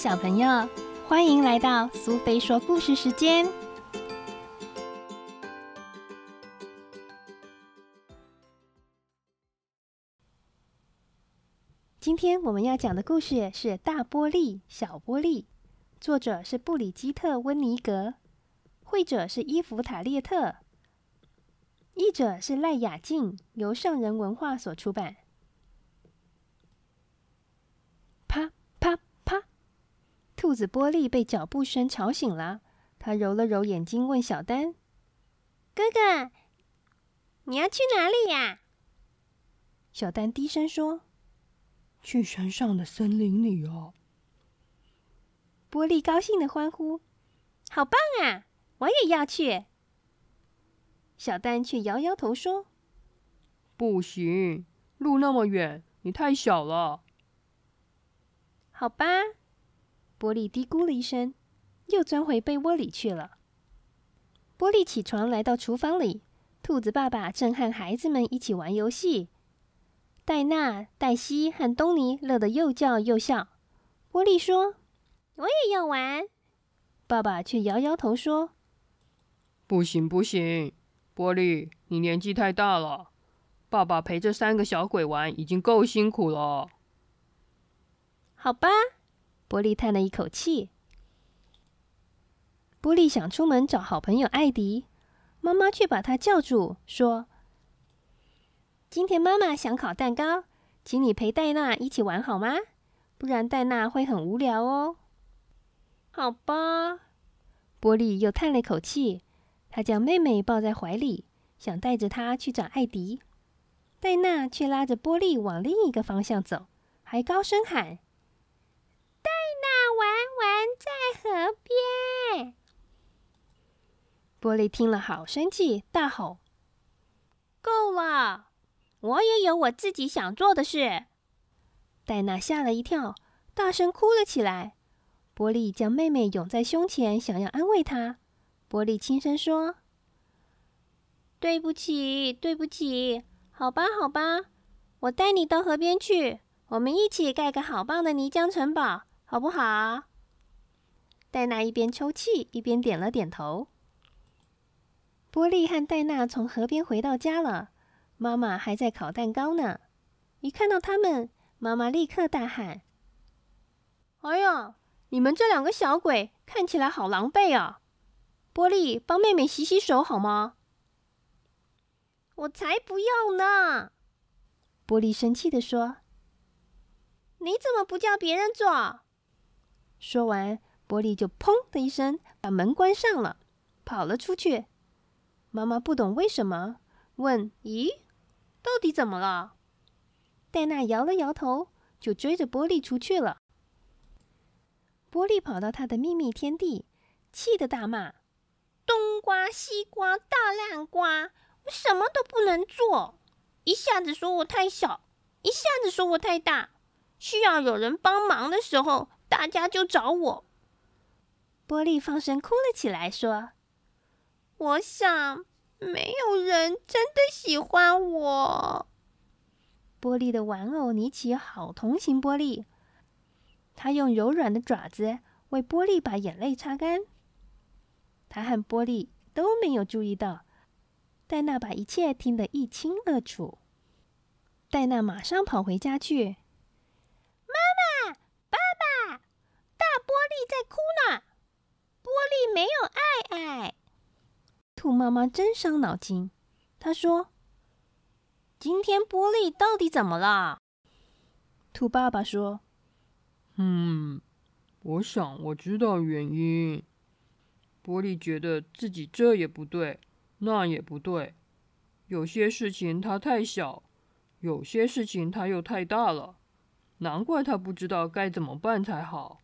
小朋友，欢迎来到苏菲说故事时间。今天我们要讲的故事是《大玻璃小玻璃》，作者是布里基特·温尼格，绘者是伊芙·塔列特，译者是赖雅静，由上人文化所出版。兔子波利被脚步声吵醒了，他揉了揉眼睛，问小丹：“哥哥，你要去哪里呀？”小丹低声说：“去山上的森林里哦。”波利高兴的欢呼：“好棒啊！我也要去。”小丹却摇摇头说：“不行，路那么远，你太小了。”好吧，玻璃嘀咕了一声，又钻回被窝里去了。玻璃起床来到厨房里，兔子爸爸正和孩子们一起玩游戏。戴娜、黛西和东尼乐得又叫又笑。玻璃说：“我也要玩。”爸爸却摇摇头说：“不行，不行，玻璃，你年纪太大了，爸爸陪这三个小鬼玩已经够辛苦了。”好吧，玻璃叹了一口气。波利想出门找好朋友艾迪，妈妈却把他叫住，说：“今天妈妈想烤蛋糕，请你陪戴娜一起玩好吗？不然戴娜会很无聊哦。”好吧，波利又叹了一口气。他将妹妹抱在怀里，想带着她去找艾迪。戴娜却拉着波利往另一个方向走，还高声喊。玩玩在河边，玻璃听了好生气，大吼：“够了！我也有我自己想做的事。”戴娜吓了一跳，大声哭了起来。玻璃将妹妹拥在胸前，想要安慰她。玻璃轻声说：“对不起，对不起，好吧，好吧，我带你到河边去，我们一起盖个好棒的泥浆城堡。”好不好？戴娜一边抽泣一边点了点头。波利和戴娜从河边回到家了，妈妈还在烤蛋糕呢。一看到他们，妈妈立刻大喊：“哎呀，你们这两个小鬼看起来好狼狈啊！波利，帮妹妹洗洗手好吗？”“我才不要呢！”波利生气的说。“你怎么不叫别人做？”说完，玻璃就“砰”的一声把门关上了，跑了出去。妈妈不懂为什么，问：“咦，到底怎么了？”戴娜摇了摇头，就追着玻璃出去了。玻璃跑到他的秘密天地，气得大骂：“冬瓜西瓜大烂瓜，我什么都不能做！一下子说我太小，一下子说我太大，需要有人帮忙的时候。”大家就找我。玻璃放声哭了起来，说：“我想没有人真的喜欢我。”波利的玩偶尼奇好同情波利，他用柔软的爪子为波利把眼泪擦干。他和波利都没有注意到，戴娜把一切听得一清二楚。戴娜马上跑回家去。妈妈，爸爸，大玻璃在哭呢，玻玻璃没有爱爱。兔妈妈真伤脑筋，她说：“今天玻璃到底怎么了？”兔爸爸说：“嗯，我想我知道原因。玻璃觉得自己这也不对，那也不对，有些事情它太小，有些事情它又太大了，难怪他不知道该怎么办才好。”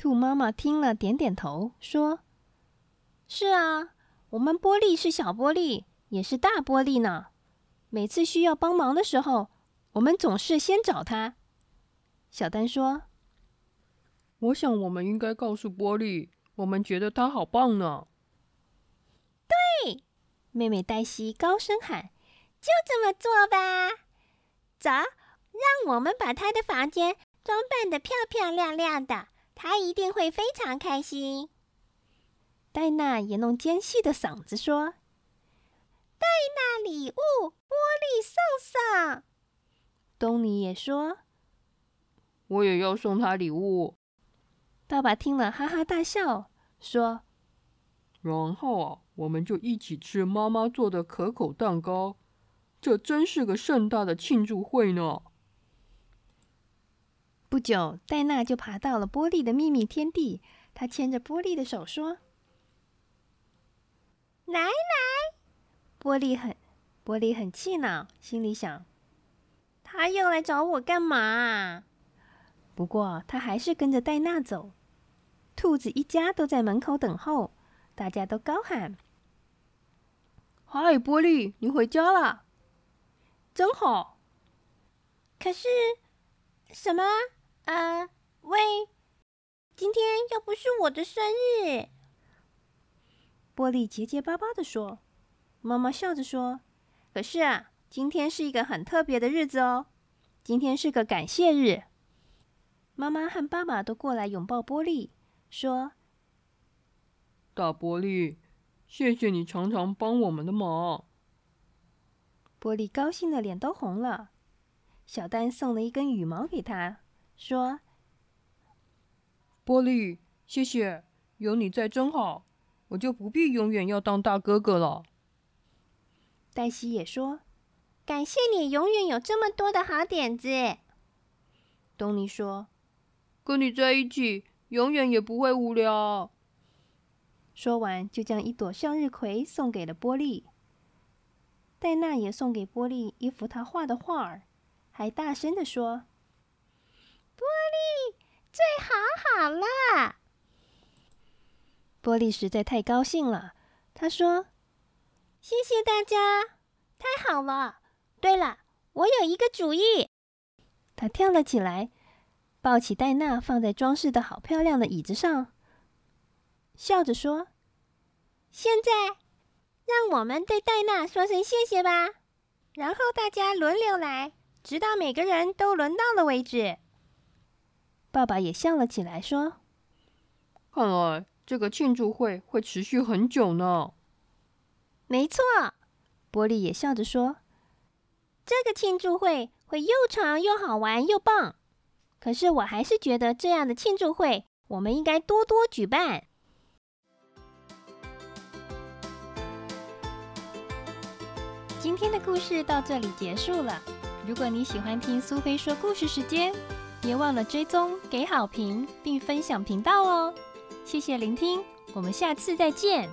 兔妈妈听了，点点头，说：“是啊，我们玻璃是小玻璃，也是大玻璃呢。每次需要帮忙的时候，我们总是先找他。”小丹说：“我想我们应该告诉玻璃，我们觉得他好棒呢。”对，妹妹黛西高声喊：“就这么做吧！走，让我们把他的房间装扮的漂漂亮亮的，他一定会非常开心。戴娜也弄尖细的嗓子说：“戴娜礼物，玻璃送送。”东尼也说：“我也要送他礼物。”爸爸听了哈哈大笑，说：“然后啊，我们就一起吃妈妈做的可口蛋糕。这真是个盛大的庆祝会呢。”不久，戴娜就爬到了玻璃的秘密天地。她牵着玻璃的手说。奶奶，玻璃很，玻璃很气恼，心里想：他又来找我干嘛？不过他还是跟着戴娜走。兔子一家都在门口等候，大家都高喊：“嗨，玻璃，你回家了，真好。”可是，什么？呃，喂，今天又不是我的生日。玻璃结结巴巴的说：“妈妈笑着说，可是啊，今天是一个很特别的日子哦，今天是个感谢日。”妈妈和爸爸都过来拥抱玻璃，说：“大玻璃，谢谢你常常帮我们的忙。”玻璃高兴的脸都红了。小丹送了一根羽毛给他，说：“玻璃，谢谢，有你在真好。”我就不必永远要当大哥哥了。黛西也说：“感谢你永远有这么多的好点子。”东尼说：“跟你在一起永远也不会无聊。”说完，就将一朵向日葵送给了波利。戴娜也送给波利一幅他画的画儿，还大声的说：“波利，最好好了。”玻璃实在太高兴了，他说：“谢谢大家，太好了！对了，我有一个主意。”他跳了起来，抱起戴娜，放在装饰的好漂亮的椅子上，笑着说：“现在，让我们对戴娜说声谢谢吧。然后大家轮流来，直到每个人都轮到了为止。”爸爸也笑了起来，说：“看来。”这个庆祝会会持续很久呢。没错，波利也笑着说：“这个庆祝会会又长又好玩又棒。可是我还是觉得这样的庆祝会我们应该多多举办。”今天的故事到这里结束了。如果你喜欢听苏菲说故事时间，别忘了追踪、给好评并分享频道哦。谢谢聆听，我们下次再见。